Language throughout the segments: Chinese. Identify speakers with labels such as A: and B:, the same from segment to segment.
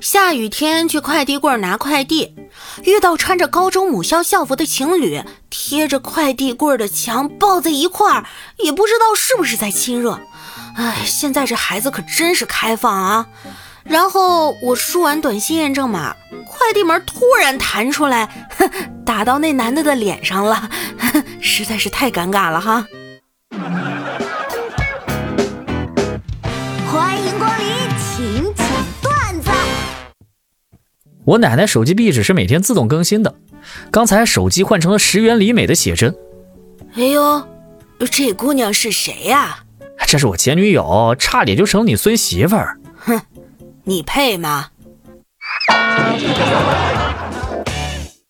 A: 下雨天去快递柜拿快递，遇到穿着高中母校校服的情侣，贴着快递柜的墙抱在一块儿，也不知道是不是在亲热。哎，现在这孩子可真是开放啊！然后我输完短信验证码，快递门突然弹出来，打到那男的的脸上了，实在是太尴尬了哈。
B: 我奶奶手机壁纸是每天自动更新的，刚才手机换成了石原里美的写真。
A: 哎呦，这姑娘是谁呀？
B: 这是我前女友，差点就成了你孙媳妇儿。
A: 哼，你配吗？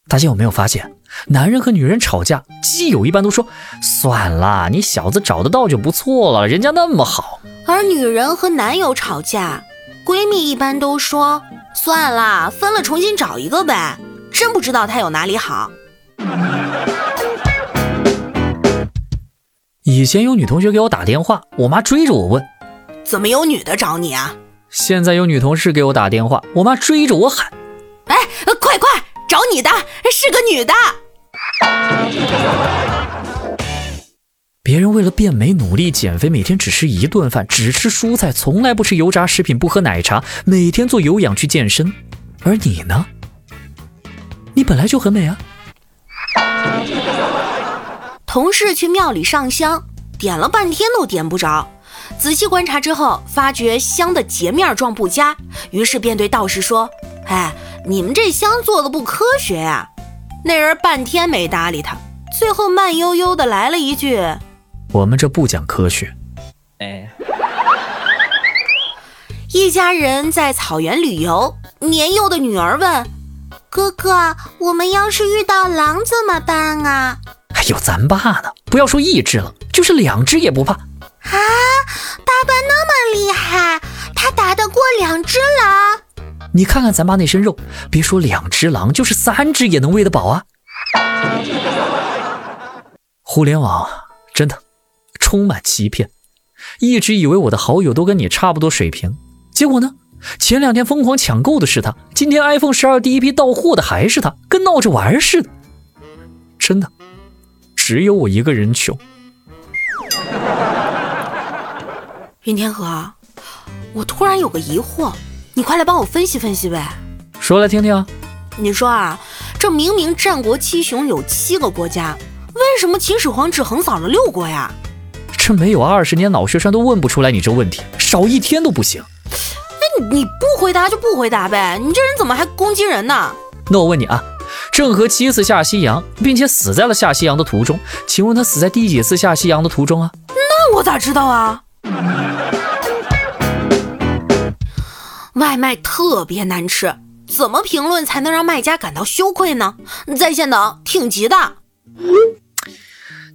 B: 大家有没有发现，男人和女人吵架，基友一般都说算了，你小子找得到就不错了，人家那么好。
A: 而女人和男友吵架，闺蜜一般都说。算了，分了重新找一个呗。真不知道他有哪里好。
B: 以前有女同学给我打电话，我妈追着我问：“
A: 怎么有女的找你啊？”
B: 现在有女同事给我打电话，我妈追着我喊：“
A: 哎，快快找你的，是个女的。”
B: 别人为了变美努力减肥，每天只吃一顿饭，只吃蔬菜，从来不吃油炸食品，不喝奶茶，每天做有氧去健身。而你呢？你本来就很美啊！
A: 同事去庙里上香，点了半天都点不着。仔细观察之后，发觉香的截面状不佳，于是便对道士说：“哎，你们这香做的不科学呀！”那人半天没搭理他，最后慢悠悠的来了一句。
B: 我们这不讲科学。
A: 哎，一家人在草原旅游，年幼的女儿问哥哥：“我们要是遇到狼怎么办啊？”
B: 还有咱爸呢，不要说一只了，就是两只也不怕。
C: 啊，爸爸那么厉害，他打得过两只狼？
B: 你看看咱爸那身肉，别说两只狼，就是三只也能喂得饱啊。互联网真的。充满欺骗，一直以为我的好友都跟你差不多水平，结果呢？前两天疯狂抢购的是他，今天 iPhone 十二第一批到货的还是他，跟闹着玩似的。真的，只有我一个人穷。
A: 云天河，我突然有个疑惑，你快来帮我分析分析呗。
B: 说来听听。
A: 你说啊，这明明战国七雄有七个国家，为什么秦始皇只横扫了六国呀？
B: 这没有二十年脑血栓都问不出来你这问题，少一天都不行。
A: 哎，你不回答就不回答呗，你这人怎么还攻击人呢？
B: 那我问你啊，郑和七次下西洋，并且死在了下西洋的途中，请问他死在第几次下西洋的途中啊？
A: 那我咋知道啊？外卖特别难吃，怎么评论才能让卖家感到羞愧呢？在线等，挺急的。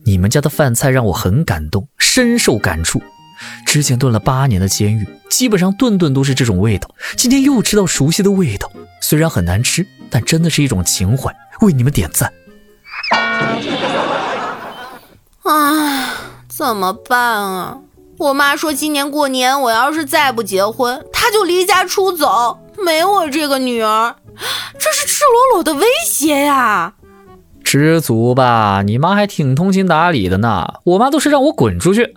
B: 你们家的饭菜让我很感动，深受感触。之前炖了八年的监狱，基本上顿顿都是这种味道。今天又吃到熟悉的味道，虽然很难吃，但真的是一种情怀。为你们点赞。
A: 啊，怎么办啊？我妈说今年过年我要是再不结婚，她就离家出走，没我这个女儿。这是赤裸裸的威胁呀！
B: 知足吧，你妈还挺通情达理的呢。我妈都是让我滚出去。